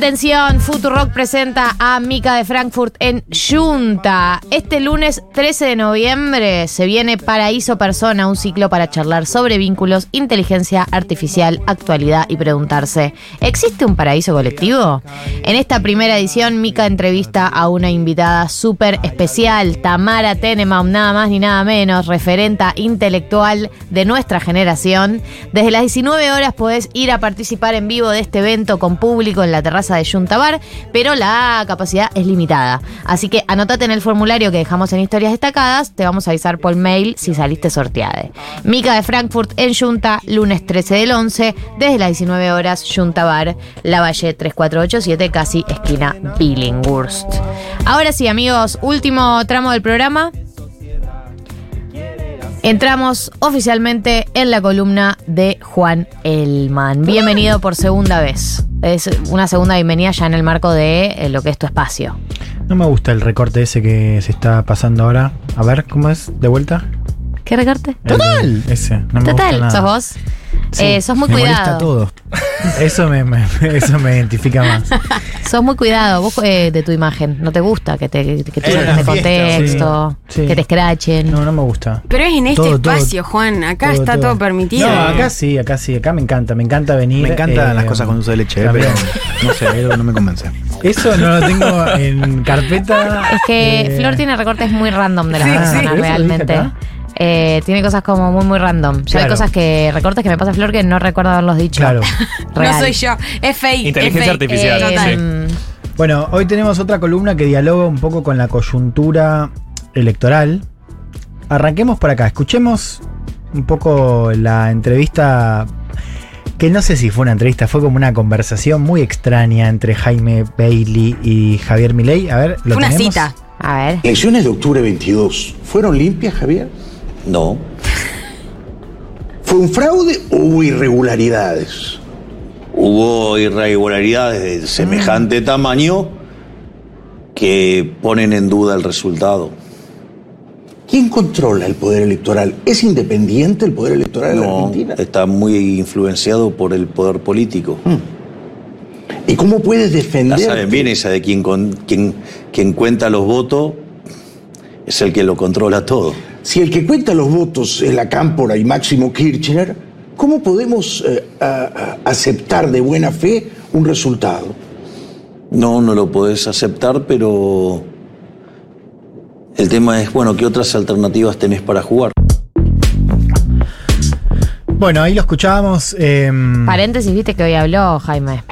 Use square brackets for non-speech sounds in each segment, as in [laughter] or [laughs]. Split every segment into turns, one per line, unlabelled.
Atención, Futurock presenta a Mika de Frankfurt en Junta. Este lunes 13 de noviembre se viene Paraíso Persona, un ciclo para charlar sobre vínculos, inteligencia artificial, actualidad y preguntarse, ¿existe un paraíso colectivo? En esta primera edición, Mika entrevista a una invitada súper especial, Tamara Tenebaum, nada más ni nada menos, referenta intelectual de nuestra generación. Desde las 19 horas podés ir a participar en vivo de este evento con público en la terraza de Juntabar, pero la capacidad es limitada. Así que anotate en el formulario que dejamos en historias destacadas, te vamos a avisar por mail si saliste sorteada. Mica de Frankfurt en Junta, lunes 13 del 11, desde las 19 horas, Juntabar, La Valle 3487, casi esquina Billinghurst. Ahora sí, amigos, último tramo del programa. Entramos oficialmente en la columna de Juan Elman. Bienvenido por segunda vez. Es una segunda bienvenida ya en el marco de eh, lo que es tu espacio.
No me gusta el recorte ese que se está pasando ahora. A ver, ¿cómo es? ¿De vuelta?
¿Qué recorte?
Total. ese. No me
Total,
gusta nada.
sos vos.
Sí,
Eh, sos muy
me
cuidado.
molesta todo. Eso me, me- eso me identifica más. [laughs]
Sos muy cuidado vos eh, de tu imagen. No te gusta que te, que te de contexto,
sí. Sí.
que te escrachen.
No, no me gusta.
Pero es en este
Todo, todo,
espacio, Juan. Acá
todo,
está
todo.
todo, permitido.
No, acá sí, acá sí. Acá me encanta. Me encanta venir.
Me encantan
eh,
las cosas con dulce de leche, eh, pero no sé, algo no me convence.
Eso no lo tengo en carpeta.
Es que
eh,
Flor tiene recortes muy random de las
Sí,
personas,
sí.
¿Eso lo dije
realmente. Eh, tiene cosas como muy, muy random. Ya hay
Claro.
cosas que, recortes que me pasa Flor que no recuerdo haberlos dicho.
Claro. [laughs]
No soy yo. Es fake.
Inteligencia
es fake.
artificial,
Eh,
sí.
total.
Bueno, hoy tenemos otra columna que dialoga un poco con la coyuntura electoral. Arranquemos por acá, escuchemos un poco la entrevista, que no sé si fue una entrevista, fue como una conversación muy extraña entre Jaime Bailey y Javier Milei. A ver, ¿lo
Fue una
tenemos?
cita.
A ver.
Elecciones de octubre 22, ¿fueron limpias, Javier?
No,
¿Fue un fraude o hubo irregularidades?
hubo irregularidades de semejante tamaño que ponen en duda el resultado.
¿Quién controla el poder electoral? ¿Es independiente el poder electoral la
No,
Argentina?
está muy influenciado por el poder político.
¿Y cómo puedes defender?
saben bien esa de quien, con- quien, quien cuenta los votos es el que lo controla todo.
Si el que cuenta los votos es la Cámpora y Máximo Kirchner, ¿cómo podemos eh, a- a- aceptar de buena fe un resultado?
No, no lo podés aceptar, pero el tema es, bueno, ¿qué otras alternativas tenés para jugar?
Bueno, ahí lo escuchábamos. em,
Paréntesis, viste que hoy habló Jaime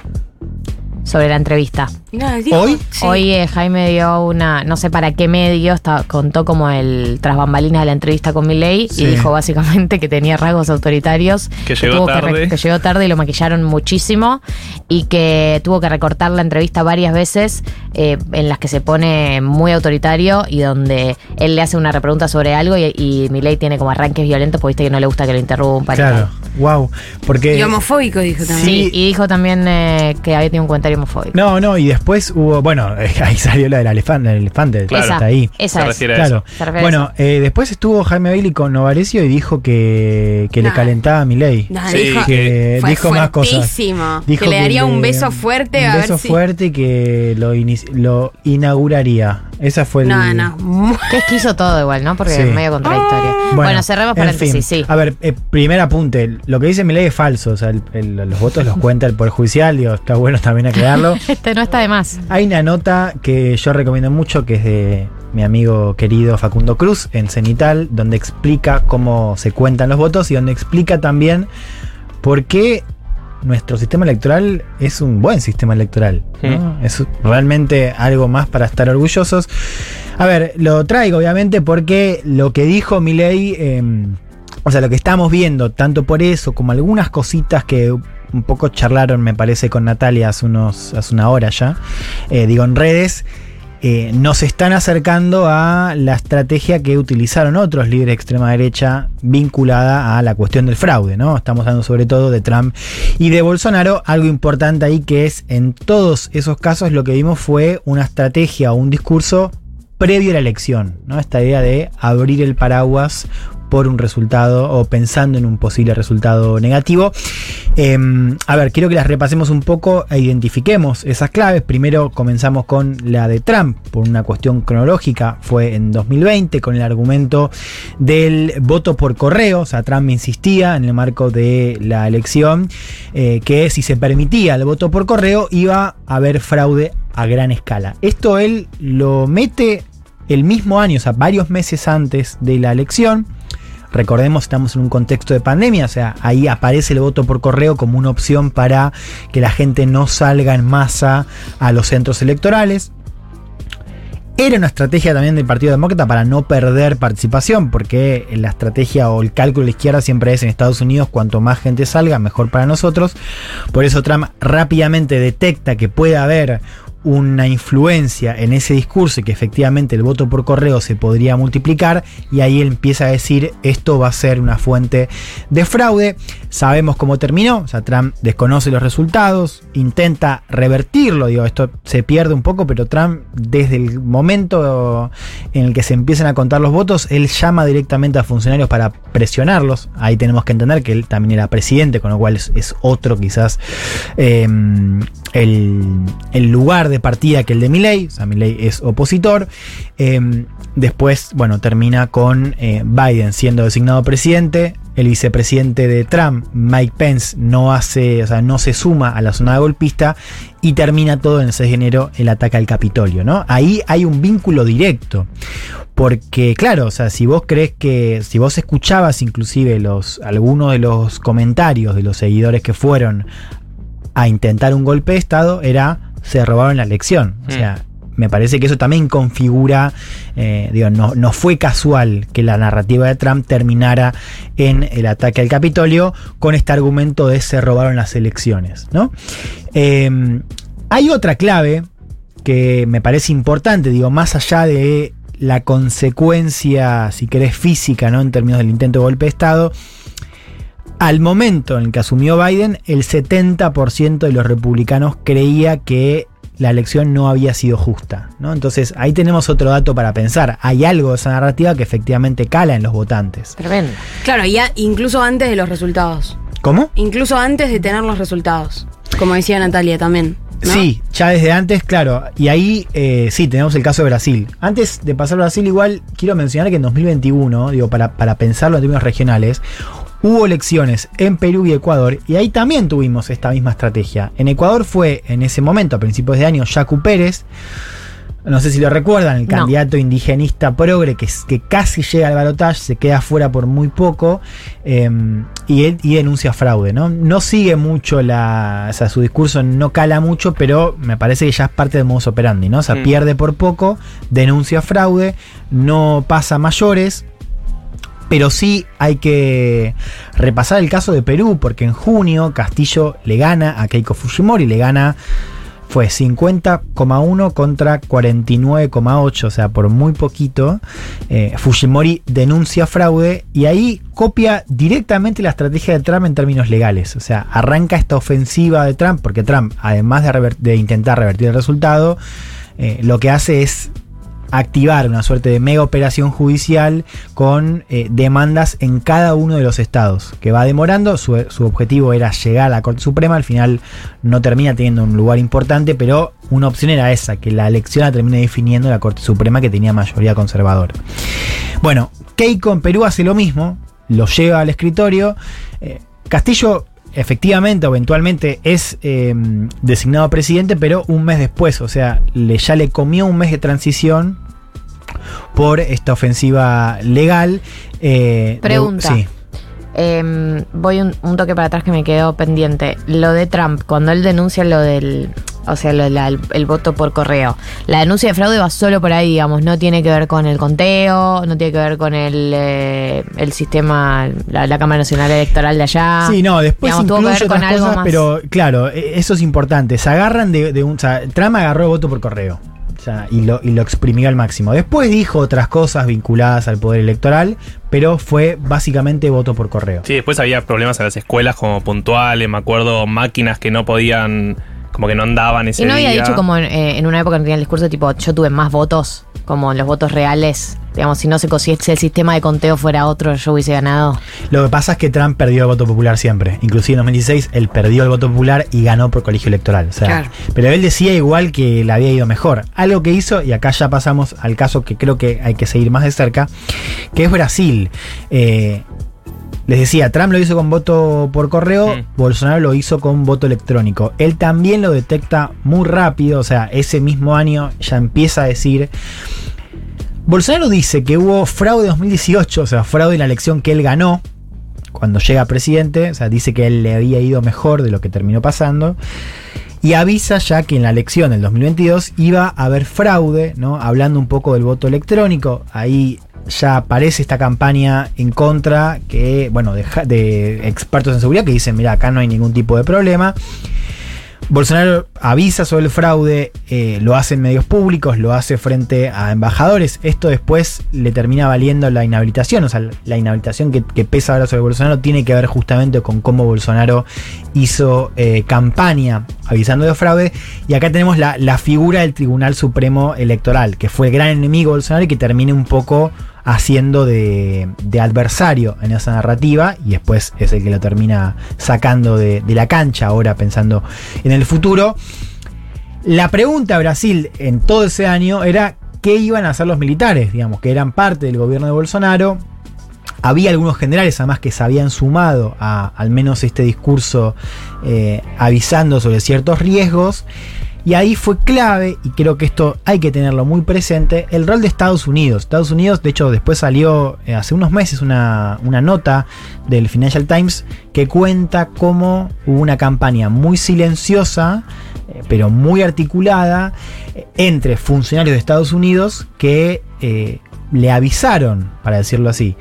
sobre la entrevista.
No,
¿Hoy?
sí.
Hoy eh, Jaime dio una, no sé para qué medio, está- contó como el tras bambalinas de la entrevista con Milei
Sí.
y dijo básicamente que tenía rasgos autoritarios,
Que llegó tarde.
que llegó tarde y lo maquillaron muchísimo y que tuvo que recortar la entrevista varias veces eh, en las que se pone muy autoritario y donde él le hace una repregunta sobre algo y, y Milei tiene como arranques violentos porque viste que no le gusta que lo interrumpan. y
Claro, wow. Porque.
Y homofóbico, dijo también.
Sí, y dijo también eh, que había tenido un comentario homofóbico.
No, no, y después hubo, bueno, [laughs] ahí salió la del elefante, el elefante,
Claro.
está ahí.
Esa
Se
es.
Claro.
Se refiere a
Bueno, eh, después estuvo Jaime Bailey con Novarecio y dijo que, que le
Nah.
calentaba a Milei.
No,
Sí,
dijo,
que
fue
dijo más cosas. Dijo
que le daría un beso fuerte
un
a
beso
ver si.
fuerte y que lo, lo inauguraría. Esa fue el.
No, no.
Que esquizo todo igual, ¿no? Porque
Sí.
es medio contradictorio. Bueno, cerremos
en
paréntesis,
fin.
sí.
A ver, eh, primer apunte. Lo que dice Milei es falso. O sea, el- el- los votos los cuenta el Poder Judicial. Digo, está bueno también aclararlo. [laughs]
Este no está de más.
Hay una nota que yo recomiendo mucho que es de mi amigo querido Facundo Cruz en Cenital, donde explica cómo se cuentan los votos y donde explica también por qué nuestro sistema electoral es un buen sistema electoral. ¿no? Es realmente algo más para estar orgullosos. A ver, lo traigo obviamente porque lo que dijo Milei, eh, o sea, lo que estamos viendo, tanto por eso como algunas cositas que un poco charlaron, me parece, con Natalia hace, unos, hace una hora ya, eh, digo, en redes, eh, nos están acercando a la estrategia que utilizaron otros líderes de extrema derecha vinculada a la cuestión del fraude, ¿no? Estamos hablando sobre todo de Trump y de Bolsonaro. Algo importante ahí que es, en todos esos casos, lo que vimos fue una estrategia o un discurso previo a la elección, ¿no? Esta idea de abrir el paraguas por un resultado o pensando en un posible resultado negativo. Eh, a ver, quiero que las repasemos un poco e identifiquemos esas claves. Primero comenzamos con la de Trump, por una cuestión cronológica, fue en 2020 con el argumento del voto por correo. O sea, Trump insistía en el marco de la elección eh, que si se permitía el voto por correo iba a haber fraude a gran escala. Esto él lo mete el mismo año, o sea, varios meses antes de la elección. Recordemos, estamos en un contexto de pandemia, o sea, ahí aparece el voto por correo como una opción para que la gente no salga en masa a los centros electorales. Era una estrategia también del Partido Demócrata para no perder participación, porque la estrategia o el cálculo de la izquierda siempre es en Estados Unidos, cuanto más gente salga, mejor para nosotros. Por eso Trump rápidamente detecta que puede haber una influencia en ese discurso y que efectivamente el voto por correo se podría multiplicar y ahí él empieza a decir esto va a ser una fuente de fraude. Sabemos cómo terminó, o sea, Trump desconoce los resultados, intenta revertirlo, digo, esto se pierde un poco, pero Trump desde el momento en el que se empiezan a contar los votos, él llama directamente a funcionarios para presionarlos. Ahí tenemos que entender que él también era presidente, con lo cual es, otro quizás eh, el, el lugar de partida que el de Milley, o sea, Milley es opositor. Eh, después, bueno, termina con eh, Biden siendo designado presidente. El vicepresidente de Trump, Mike Pence, no hace, o sea, no se suma a la zona golpista y termina todo en el 6 de enero el ataque al Capitolio, ¿no? Ahí hay un vínculo directo. Porque, claro, o sea, si vos crees que, si vos escuchabas inclusive los, algunos de los comentarios de los seguidores que fueron a intentar un golpe de Estado, era se robaron la elección. O sea, me parece que eso también configura, eh, digo, no, no, fue casual que la narrativa de Trump terminara en el ataque al Capitolio con este argumento de se robaron las elecciones, ¿no? Eh, hay otra clave que me parece importante, digo, más allá de la consecuencia, si querés, física, ¿no? En términos del intento de golpe de Estado, al momento en el que asumió Biden, el 70% de los republicanos creía que la elección no había sido justa. ¿no? Entonces ahí tenemos otro dato para pensar. Hay algo de esa narrativa que efectivamente cala en los votantes.
Tremendo.
Claro, ya incluso antes de los resultados.
¿Cómo?
Incluso antes de tener los resultados. Como decía Natalia también. ¿no?
Sí, ya desde antes, claro. Y ahí eh, sí, tenemos el caso de Brasil. Antes de pasar a Brasil, igual quiero mencionar que en 2021, digo, para, para pensarlo en términos regionales, hubo elecciones en Perú y Ecuador y ahí también tuvimos esta misma estrategia. En Ecuador fue en ese momento, a principios de año, Yacu Pérez. No sé si lo recuerdan, el
No.
candidato indigenista progre que, que casi llega al balotaje, se queda fuera por muy poco eh, y, él, y denuncia fraude. ¿no? no sigue mucho la. O sea, su discurso no cala mucho, pero me parece que ya es parte del modus operandi. ¿no? O sea,
Mm.
pierde por poco, denuncia fraude, no pasa mayores. Pero sí hay que repasar el caso de Perú, porque en junio Castillo le gana a Keiko Fujimori, le gana, fue 50,1 contra 49,8, o sea, por muy poquito. Eh, Fujimori denuncia fraude y ahí copia directamente la estrategia de Trump en términos legales. O sea, arranca esta ofensiva de Trump, porque Trump, además de, intentar revertir el resultado, eh, lo que hace es activar una suerte de mega operación judicial con eh, demandas en cada uno de los estados, que va demorando, su, objetivo era llegar a la Corte Suprema, al final no termina teniendo un lugar importante, pero una opción era esa, que la elección la termine definiendo la Corte Suprema que tenía mayoría conservadora. Bueno, Keiko en Perú hace lo mismo, lo lleva al escritorio, eh, Castillo efectivamente o eventualmente es eh, designado presidente, pero un mes después, o sea, le, ya le comió un mes de transición por esta ofensiva legal. eh, de-
Pregunta.
sí.
Eh, voy un, un toque para atrás que me quedó pendiente. Lo de Trump, cuando él denuncia lo del. O sea, lo de la- el, el voto por correo. La denuncia de fraude va solo por ahí, digamos. No tiene que ver con el conteo, no tiene que ver con el, eh, el sistema, la, la Cámara Nacional Electoral de allá.
Sí, no, después
Digamos, tuvo que ver con
otras
algo
cosas,
más.
pero claro, e- eso es importante. Se agarran de, de un. O sea, Trump agarró el voto por correo. O sea, y lo, y lo exprimió al máximo. Después dijo otras cosas vinculadas al poder electoral, pero fue básicamente voto por correo.
Sí, después había problemas en las escuelas como puntuales, me acuerdo, máquinas que no podían, como que no andaban ese
Y no había
día.
dicho como en, eh, en una época no tenía el discurso tipo, yo tuve más votos, como los votos reales digamos, si no se si el sistema de conteo fuera otro, yo hubiese ganado.
Lo que pasa es que Trump perdió el voto popular siempre. Inclusive en 2016 él perdió el voto popular y ganó por colegio electoral. O sea,
Claro.
Pero él decía igual que le había ido mejor. Algo que hizo, y acá ya pasamos al caso que creo que hay que seguir más de cerca, que es Brasil. Eh, les decía, Trump lo hizo con voto por correo,
Mm.
Bolsonaro lo hizo con voto electrónico. Él también lo detecta muy rápido, o sea, ese mismo año ya empieza a decir... Bolsonaro dice que hubo fraude en 2018, o sea, fraude en la elección que él ganó cuando llega presidente, o sea, dice que él le había ido mejor de lo que terminó pasando. Y avisa ya que en la elección del 2022 iba a haber fraude, ¿no? Hablando un poco del voto electrónico. Ahí ya aparece esta campaña en contra que, bueno, de, expertos en seguridad que dicen, mira, acá no hay ningún tipo de problema. Bolsonaro avisa sobre el fraude, eh, lo hace en medios públicos, lo hace frente a embajadores. Esto después le termina valiendo la inhabilitación. O sea, la inhabilitación que, que pesa ahora sobre Bolsonaro tiene que ver justamente con cómo Bolsonaro hizo eh, campaña avisando de fraude. Y acá tenemos la, la figura del Tribunal Supremo Electoral, que fue el gran enemigo de Bolsonaro y que termina un poco haciendo de, adversario en esa narrativa y después es el que lo termina sacando de, de la cancha ahora pensando en el futuro. La pregunta a Brasil en todo ese año era qué iban a hacer los militares, digamos, que eran parte del gobierno de Bolsonaro. Había algunos generales además que se habían sumado a al menos este discurso eh, avisando sobre ciertos riesgos. Y ahí fue clave, y creo que esto hay que tenerlo muy presente, el rol de Estados Unidos. Estados Unidos, de hecho, después salió eh, hace unos meses una, una nota del Financial Times que cuenta cómo hubo una campaña muy silenciosa, eh, pero muy articulada, eh, entre funcionarios de Estados Unidos que le avisaron, para decirlo así,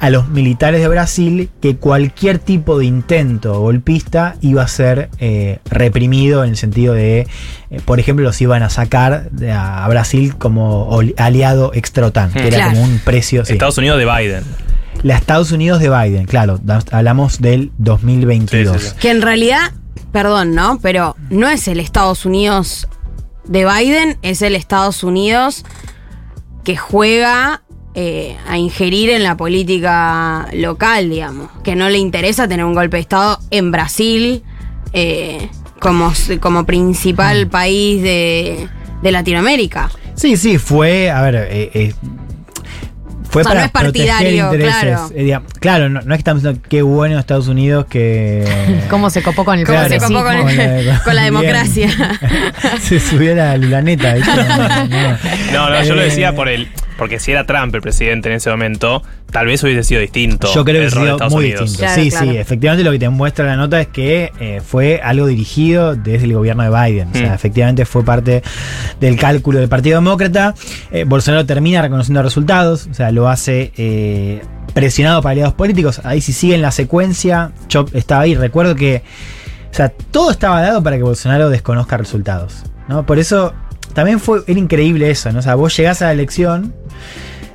a los militares de Brasil que cualquier tipo de intento golpista iba a ser eh, reprimido en el sentido de, eh, por ejemplo, los iban a sacar de- a Brasil como aliado extra-OTAN, que era
Claro.
como un precio... sí.
Estados Unidos de Biden.
La Estados Unidos de Biden, claro, hablamos del 2022.
Sí, sí, sí.
Que en realidad, perdón, ¿no? Pero no es el Estados Unidos de Biden, es el Estados Unidos que juega eh, a ingerir en la política local, digamos. Que no le interesa tener un golpe de Estado en Brasil eh, como, como principal
Mm.
país de, de Latinoamérica.
Sí, sí, fue, a ver, eh, eh, fue
O sea,
para
no es partidario, claro.
Eh, digamos, claro, no, no es que estamos diciendo qué bueno Estados Unidos que... [laughs]
¿Cómo se copó con el
¿Cómo se copó con,
Con la- [laughs]
con la [laughs] democracia?
se subió la lulaneta. ¿viste?
No, no, yo lo decía por el. Porque si era Trump el presidente en ese momento, tal vez hubiese sido distinto.
Yo creo que sido muy
Unidos.
distinto.
Claro,
sí,
claro.
sí, efectivamente lo que te muestra la nota es que eh, fue algo dirigido desde el gobierno de Biden. O sea,
Mm.
efectivamente fue parte del cálculo del Partido Demócrata. Eh, Bolsonaro termina reconociendo resultados, o sea, lo hace eh, presionado para aliados políticos. Ahí si siguen la secuencia, yo estaba ahí, recuerdo que o sea, todo estaba dado para que Bolsonaro desconozca resultados. ¿no? Por eso también fue, era increíble eso, ¿no? O sea, vos llegás a la elección,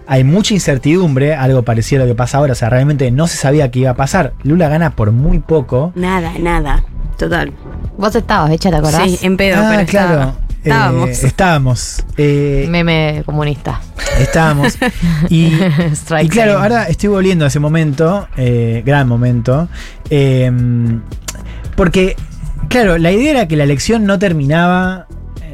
hay mucha incertidumbre, algo parecido a lo que pasa ahora, o sea, realmente no se sabía qué iba a pasar. Lula gana por muy poco.
Nada, nada. Total.
Vos estabas, hecha, ¿te acordás?
Sí, en pedo,
Ah,
pero
claro.
estaba-
eh,
estábamos.
estábamos. eh,
Meme comunista.
estábamos. [laughs] Y, claro, ahora estoy volviendo a ese momento, eh, gran momento, eh, porque, claro, la idea era que la elección no terminaba,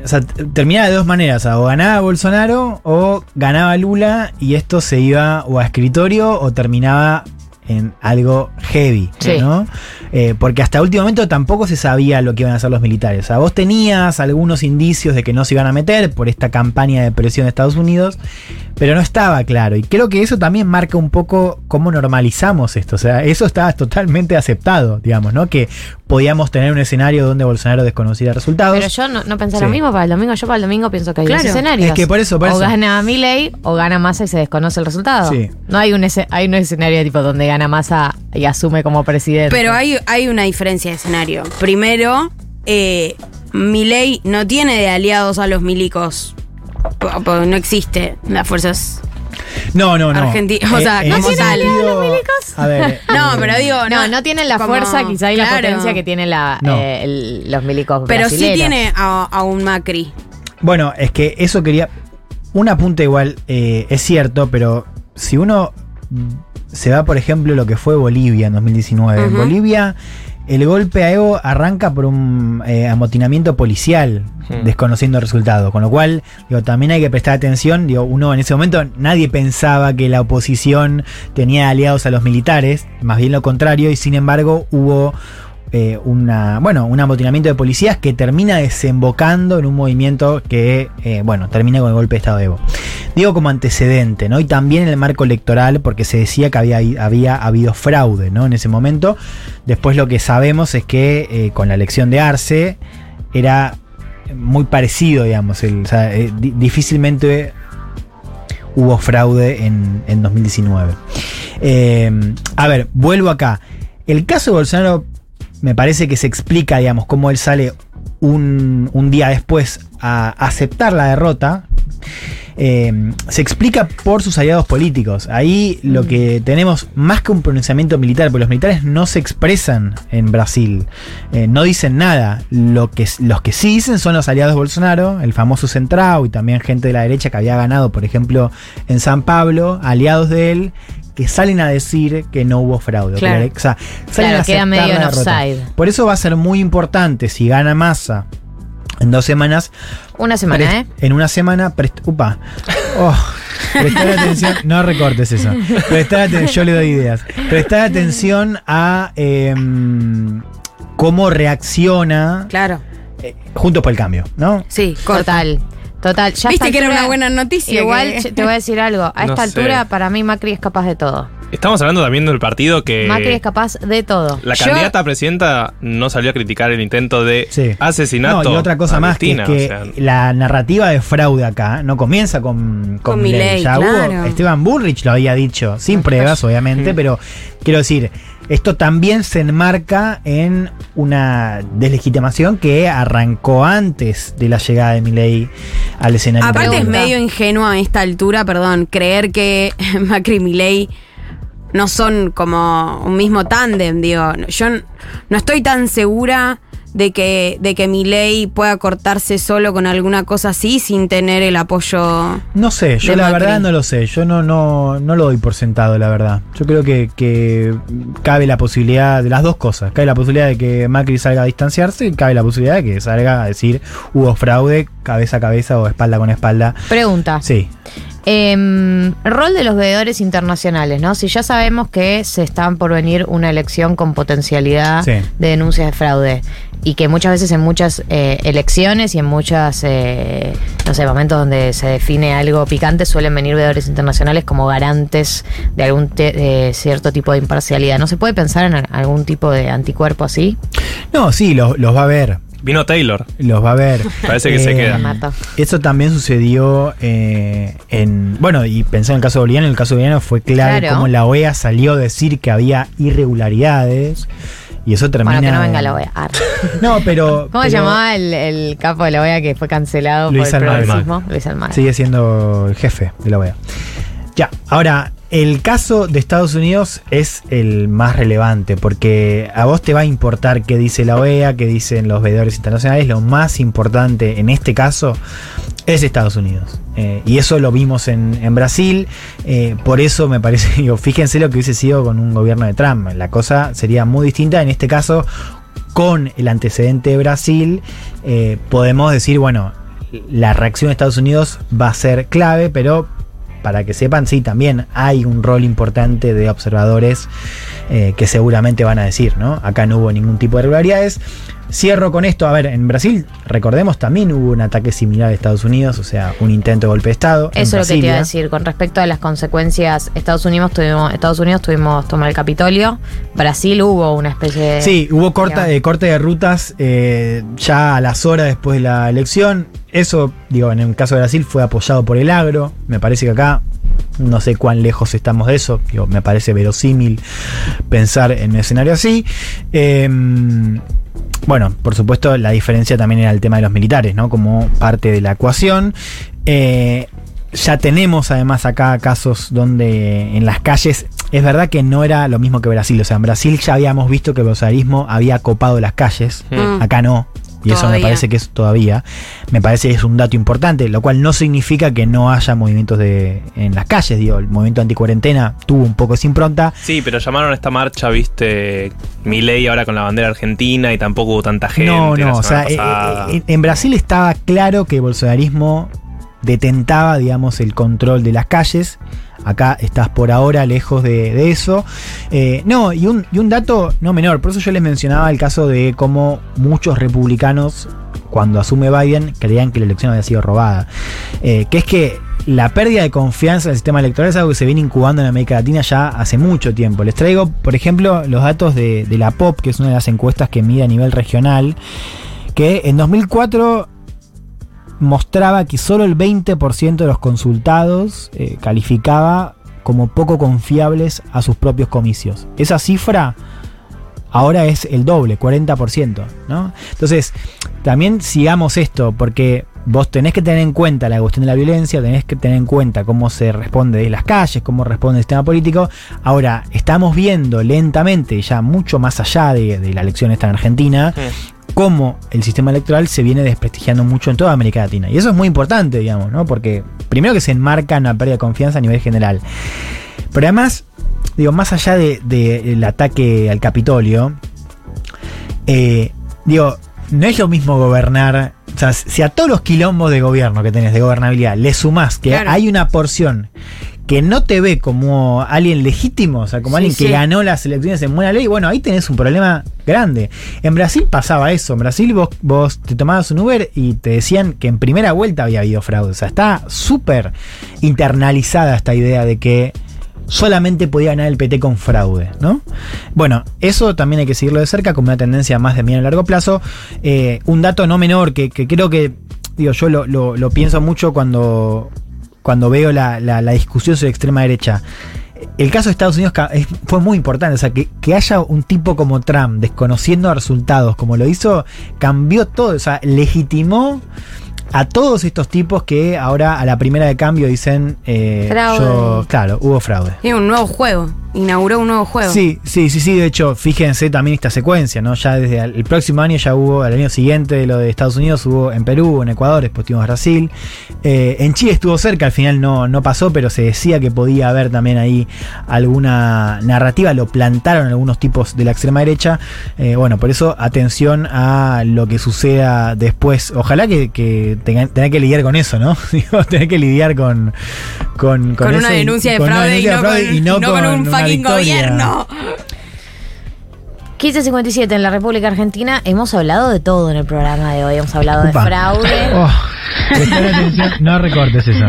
o sea, t- terminaba de dos maneras, o ganaba Bolsonaro o ganaba Lula y esto se iba o a escritorio o terminaba en algo heavy,
Sí.
¿no? Eh, porque hasta último momento tampoco se sabía lo que iban a hacer los militares. O sea, vos tenías algunos indicios de que no se iban a meter por esta campaña de presión de Estados Unidos, pero no estaba claro. Y creo que eso también marca un poco cómo normalizamos esto. O sea, eso estaba totalmente aceptado, digamos, ¿no? Que podíamos tener un escenario donde Bolsonaro desconociera resultados.
Pero yo no, no pensé
Sí.
lo mismo para el domingo. Yo para el domingo pienso que hay
Claro.
dos escenarios.
Es que por eso, por
o
eso.
gana Milley o gana Massa y se desconoce el resultado.
Sí.
No hay un, ese- hay un escenario tipo donde gana Massa y asume como presidente.
Pero hay, hay una diferencia de escenario. Primero, eh, no tiene de aliados a los milicos. No existe las fuerzas.
No, no, no.
Argenti- o sea,
en
¿no
ese
tiene aliados
sentido-
los milicos?
A ver. [laughs]
No,
eh,
pero digo,
no, no tienen la
como-
fuerza quizá y la potencia que tienen la,
No.
eh, el- los milicos
Pero sí tiene a, a un Macri.
Bueno, es que eso quería. un apunte igual, eh, es cierto, pero si uno mm, se va, por ejemplo, lo que fue Bolivia en 2019. En
Ujú.
Bolivia, el golpe a Evo arranca por un eh, amotinamiento policial, desconociendo el resultado. Con lo cual, digo, también hay que prestar atención. Digo, uno en ese momento nadie pensaba que la oposición tenía aliados a los militares, más bien lo contrario, y sin embargo hubo eh, una, bueno, un amotinamiento de policías que termina desembocando en un movimiento que, eh, bueno, termina con el golpe de Estado de Evo. Digo como antecedente, ¿no? Y también en el marco electoral, porque se decía que había, había habido fraude, ¿no? En ese momento. Después lo que sabemos es que eh, con la elección de Arce era muy parecido, digamos. difícilmente hubo fraude en, en 2019. Eh, a ver, vuelvo acá. El caso de Bolsonaro me parece que se explica, digamos, cómo él sale un, un día después a aceptar la derrota. Eh, se explica por sus aliados políticos. Ahí lo que tenemos, más que un pronunciamiento militar, porque los militares no se expresan en Brasil, eh, no dicen nada. Lo que, los que sí dicen son los aliados de Bolsonaro, el famoso Centrao y también gente de la derecha que había ganado, por ejemplo, en San Pablo, aliados de él, que salen a decir que no hubo fraude. que
Claro.
la- o sea, salen
Claro,
a
queda medio en offside.
Por eso va a ser muy importante si gana masa en dos semanas
Una semana, ¿eh?
En una semana, upa. [laughs] Oh, prestar atención, no recortes eso. Prestar atención, yo le doy ideas. Prestar atención a em, cómo reacciona
Claro.
eh, Juntos por el Cambio, ¿no?
Sí, corta.
Total. Ya
Viste que era
altura-
una buena noticia.
Igual
que-
te voy a decir algo. A [laughs]
No
esta
sé.
altura, para mí, Macri es capaz de todo.
Estamos hablando también del partido que.
Macri es capaz de todo.
La
Yo-
candidata a presidenta no salió a criticar el intento de
Sí.
asesinato.
No, y otra cosa
a
más, que, es
Cristina,
que
o sea,
la narrativa de fraude acá no comienza con, con,
Con
Milei.
Milei,
Ya
claro.
hubo, Esteban Bullrich lo había dicho, sin pruebas, obviamente, pero quiero decir, esto también se enmarca en una deslegitimación que arrancó antes de la llegada de Milei al escenario.
Aparte es medio ingenuo a esta altura, perdón, creer que [laughs] Macri y Milei no son como un mismo tándem, digo. Yo no estoy tan segura de que, de que Milei pueda cortarse solo con alguna cosa así sin tener el apoyo.
No sé, yo
de
la
Macri.
verdad no lo sé, yo no, no, no lo doy por sentado, la verdad. Yo creo que, que cabe la posibilidad de las dos cosas. Cabe la posibilidad de que Macri salga a distanciarse y cabe la posibilidad de que salga a decir hubo fraude cabeza a cabeza o espalda con espalda.
Pregunta.
Sí,
Em, rol de los veedores internacionales, ¿no? Si ya sabemos que se están por venir una elección con potencialidad
Sí.
de denuncias de fraude y que muchas veces en muchas eh, elecciones y en muchas, eh, no sé, momentos donde se define algo picante suelen venir veedores internacionales como garantes de algún te- de cierto tipo de imparcialidad. ¿No se puede pensar en algún tipo de anticuerpo así?
no, sí, los, los va a ver.
Vino Taylor.
Los va a ver.
Parece que se queda.
Eso también sucedió eh, en. Bueno, y pensé en el caso boliviano. En el caso boliviano fue clave
Claro.
cómo la OEA salió a decir que había irregularidades. Y eso termina.
Bueno, que no venga la OEA. Ar. [laughs]
No, pero. [laughs]
¿Cómo se llamaba el, el capo de la OEA que fue cancelado
Luis
por el
Almagro.
Luis Almagro.
Sigue siendo el jefe de la OEA. Ya, ahora, el caso de Estados Unidos es el más relevante porque a vos te va a importar qué dice la OEA, qué dicen los veedores internacionales. Lo más importante en este caso es Estados Unidos. Eh, y eso lo vimos en, Brasil. Eh, por eso me parece, [laughs] digo, fíjense lo que hubiese sido con un gobierno de Trump. La cosa sería muy distinta. En este caso, con el antecedente de Brasil, eh, podemos decir, bueno, la reacción de Estados Unidos va a ser clave, pero para que sepan, sí, también hay un rol importante de observadores eh, que seguramente van a decir, ¿no? Acá no hubo ningún tipo de irregularidades. Cierro con esto, a ver, en Brasil, recordemos, también hubo un ataque similar a Estados Unidos, o sea, un intento de golpe de Estado.
Eso es lo que te iba a decir con respecto a las consecuencias. Estados Unidos tuvimos, Estados Unidos tuvimos tomar el Capitolio. Brasil hubo una especie de.
Sí, hubo corta, eh, corte de rutas eh, ya a las horas después de la elección. Eso, digo, en el caso de Brasil fue apoyado por el agro. Me parece que acá no sé cuán lejos estamos de eso. Digo, me parece verosímil pensar en un escenario así. Eh, bueno, por supuesto, la diferencia también era el tema de los militares, ¿no? Como parte de la ecuación. Eh, ya tenemos además acá casos donde en las calles, es verdad que no era lo mismo que Brasil, o sea, en Brasil ya habíamos visto que el bolsonarismo había copado las calles,
Mm.
acá no. Y eso me parece que es todavía, me parece que es un dato importante, lo cual no significa que no haya movimientos de, en las calles, digo, el movimiento anticuarentena tuvo un poco esa impronta.
Sí, pero llamaron a esta marcha, viste, Milei ahora con la bandera argentina y tampoco hubo tanta gente.
no,
la
no, o sea, eh, eh, en Brasil estaba claro que el bolsonarismo detentaba, digamos, el control de las calles. Acá estás por ahora lejos de, eso. Eh, no, y un, y un dato no menor, por eso yo les mencionaba el caso de cómo muchos republicanos, cuando asume Biden, creían que la elección había sido robada. Eh, que es que la pérdida de confianza en el sistema electoral es algo que se viene incubando en América Latina ya hace mucho tiempo. Les traigo, por ejemplo, los datos de, de la POP, que es una de las encuestas que mide a nivel regional, que en 2004 mostraba que solo el 20% de los consultados eh, calificaba como poco confiables a sus propios comicios. Esa cifra ahora es el doble, 40%, ¿no? Entonces, también sigamos esto, porque vos tenés que tener en cuenta la cuestión de la violencia, tenés que tener en cuenta cómo se responde de las calles, cómo responde el sistema político. Ahora, estamos viendo lentamente, ya mucho más allá de, de la elección esta en Argentina, cómo el sistema electoral se viene desprestigiando mucho en toda América Latina. Y eso es muy importante, digamos, ¿no? Porque primero que se enmarca en una pérdida de confianza a nivel general. Pero además, digo, más allá del de, del ataque al Capitolio, eh, digo, no es lo mismo gobernar. O sea, si a todos los quilombos de gobierno que tenés de gobernabilidad le sumás que
Claro.
hay una porción que no te ve como alguien legítimo, o sea, como
Sí,
alguien que ganó las elecciones en buena ley, bueno, ahí tenés un problema grande. En Brasil pasaba eso. En Brasil vos, vos te tomabas un Uber y te decían que en primera vuelta había habido fraude. O sea, está súper internalizada esta idea de que solamente podía ganar el PT con fraude, ¿no? Bueno, eso también hay que seguirlo de cerca como una tendencia más de mediano a largo plazo. Eh, un dato no menor que, que creo que, digo, yo lo, lo- lo pienso mucho cuando, cuando veo la, la- la discusión sobre extrema derecha. El caso de Estados Unidos fue muy importante, o sea, que, que haya un tipo como Trump desconociendo resultados como lo hizo, cambió todo, o sea, legitimó a todos estos tipos que ahora a la primera de cambio dicen, eh,
Fraude.
yo- claro, hubo fraude.
Es un nuevo juego. Inauguró un nuevo juego.
Sí, sí, sí, sí. De hecho, fíjense también esta secuencia, ¿no? Ya desde el próximo año ya hubo, al año siguiente, lo de Estados Unidos hubo en Perú, en Ecuador, después tuvimos Brasil. Eh, en Chile estuvo cerca, al final no, no pasó, pero se decía que podía haber también ahí alguna narrativa, lo plantaron algunos tipos de la extrema derecha. Eh, bueno, por eso atención a lo que suceda después. Ojalá que, que tengan, tengan que lidiar con eso, ¿no? [laughs] Tener que lidiar con. Con,
Con, una
eso
denuncia de fraude, y,
fraude
no con,
y no
no con
con
un fucking gobierno.
1557 en la República Argentina. Hemos hablado de todo en el programa de hoy. Hemos hablado de fraude.
Oh, prestar atención, no recortes eso.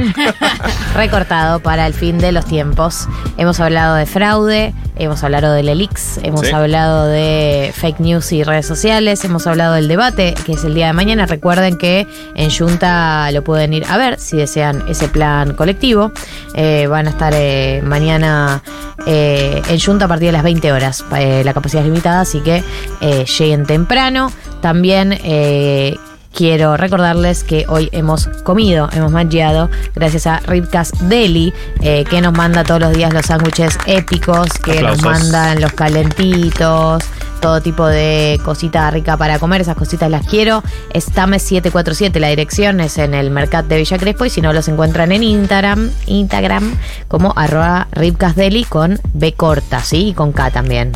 [laughs]
recortado para el fin de los tiempos. Hemos hablado de fraude, hemos hablado del ELIX, hemos
Sí.
hablado de fake news y redes sociales, hemos hablado del debate, que es el día de mañana. Recuerden que en Junta lo pueden ir a ver si desean ese plan colectivo. Eh, van a estar eh, mañana eh, en Junta a partir de las 20 horas. Eh, la capacidad es limitada, así que eh, lleguen temprano. También eh, quiero recordarles que hoy hemos comido, hemos mancheado gracias a Ripcast Deli, eh, que nos manda todos los días los sándwiches épicos, que nos mandan los calentitos, todo tipo de cosita rica para comer, esas cositas las quiero. Es Tames 747, la dirección es en el Mercat de Villa Crespo y si no los encuentran en Instagram, Instagram como arroba Ripcast Deli con B corta, ¿sí? Y con K también.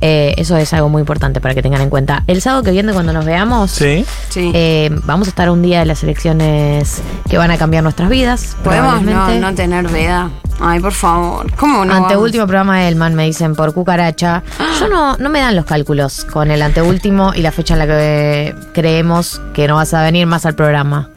Eh, eso es algo muy importante para que tengan en cuenta. El sábado que viene cuando nos veamos...
Sí.
Sí.
Eh, vamos a estar un día de las elecciones que van a cambiar nuestras vidas.
Podemos no, no tener veda. Ay, por favor. ¿Cómo no?
Ante
vamos?
último programa de Elman me dicen por cucaracha. [gasps] Yo no, no me dan los cálculos con el anteúltimo y la fecha en la que creemos que no vas a venir más al programa.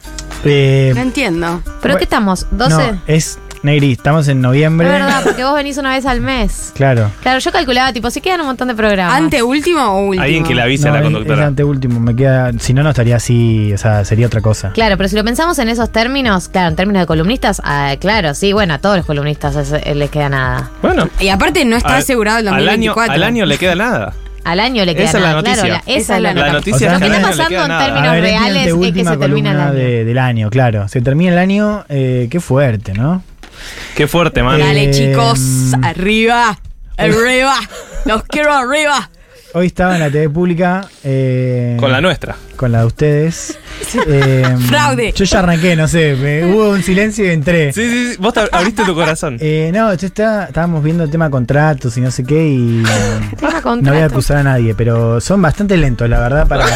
Eh,
No entiendo.
¿Pero
Bueno,
qué estamos? ¿12?
No, es Negri, estamos en
es
noviembre.
verdad, porque vos venís una vez al mes.
Claro.
Claro, yo calculaba, tipo, si quedan un montón de programas.
¿Ante último o último?
Alguien que le avise
No,
a la
es-
conductora.
Es anteúltimo, me queda. Si no, no estaría así, o sea, sería otra cosa.
Claro, pero si lo pensamos en esos términos, claro, en términos de columnistas, ah, claro, sí, bueno, a todos los columnistas es- eh, les queda nada.
Bueno.
Y aparte no está
al-
asegurado el
al año,
2024.
al año le queda nada.
Al año le queda
Esa es la noticia.
claro, la- esa es la,
La
noticia.
noticia
O sea,
Lo que está pasando en términos
ver,
reales es que se termina el año.
de- del año, claro. Se termina el año, eh, qué fuerte, ¿no?
Qué fuerte, man.
Eh,
Dale, chicos. Arriba. Arriba. [laughs] Los quiero arriba.
Hoy estaba en la TV pública. eh,
Con la nuestra.
Con la de ustedes. [laughs] Eh,
Fraude.
Yo ya arranqué, no sé. me- hubo un silencio y entré.
Sí, sí, sí. Vos te abriste tu corazón. [laughs]
Eh, no, yo estaba- estábamos viendo el tema contratos y no sé qué y [laughs]
Tema
no voy a acusar a nadie, pero son bastante lentos, la verdad, para,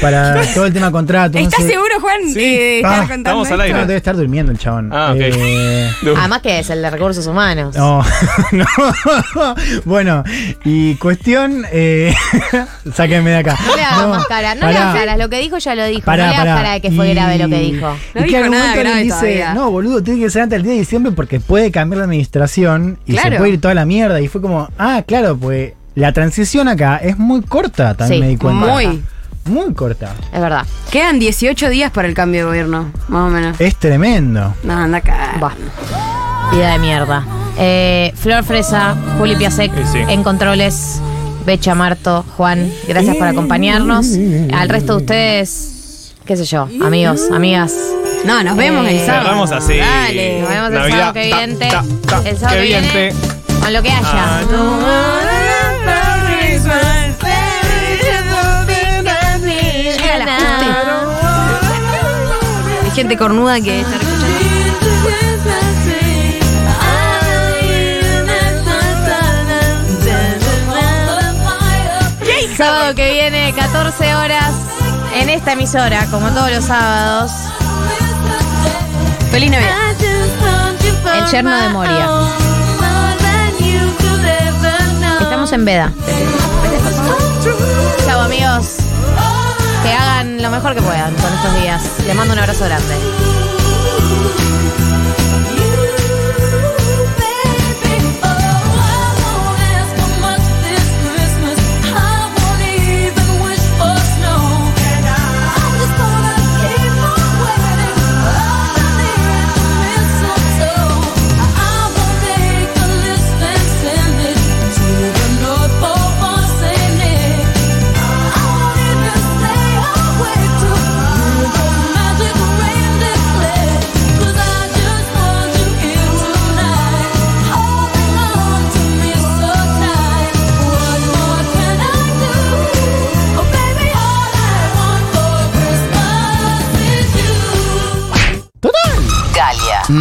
para [laughs] todo el tema contrato. no
¿Estás
sé.
seguro, Juan?
Sí.
estar
Ah,
contando
estamos al aire.
No, debe estar durmiendo el chabón.
Ah, ok.
Eh, [laughs]
Además que es el de recursos humanos.
no, [laughs] no. bueno, y cuestión. Eh, sáquenme de acá.
No le hagas más cara, no le hagas cara, lo que dijo ya lo dijo.
Pará,
no le hagas cara de que fue
Y-
grave lo que dijo.
No
y
dijo
que al
nada grave
dice,
todavía.
no, boludo, tiene que ser antes del día de diciembre porque puede cambiar la administración y se puede ir toda la mierda. Y fue como, ah, claro, pues la transición acá es muy corta, también
Sí,
me di cuenta.
Muy.
Muy corta.
Es verdad.
Quedan 18 días para el cambio de gobierno, más o menos.
Es tremendo.
No, anda acá.
Va. Vida de mierda. Eh, Flor Fresa, Juli Piasek,
Sí, sí.
en controles, Becha Marto, Juan, gracias por acompañarnos. Al resto de ustedes, qué sé yo, amigos, amigas.
No, nos vemos el
Eh,
sábado.
Cerramos así.
Dale.
Nos vemos el
Navidad,
sábado que viene. El sábado
que
viene. Con lo que haya.
Ah,
cornuda que está escuchando.
Sábado que viene, 14 horas, en esta emisora, como todos los sábados,
Feliz Navidad.
el yerno de Moria. Estamos en veda. Chao amigos. Que hagan lo mejor que puedan con estos días. Les mando un abrazo grande.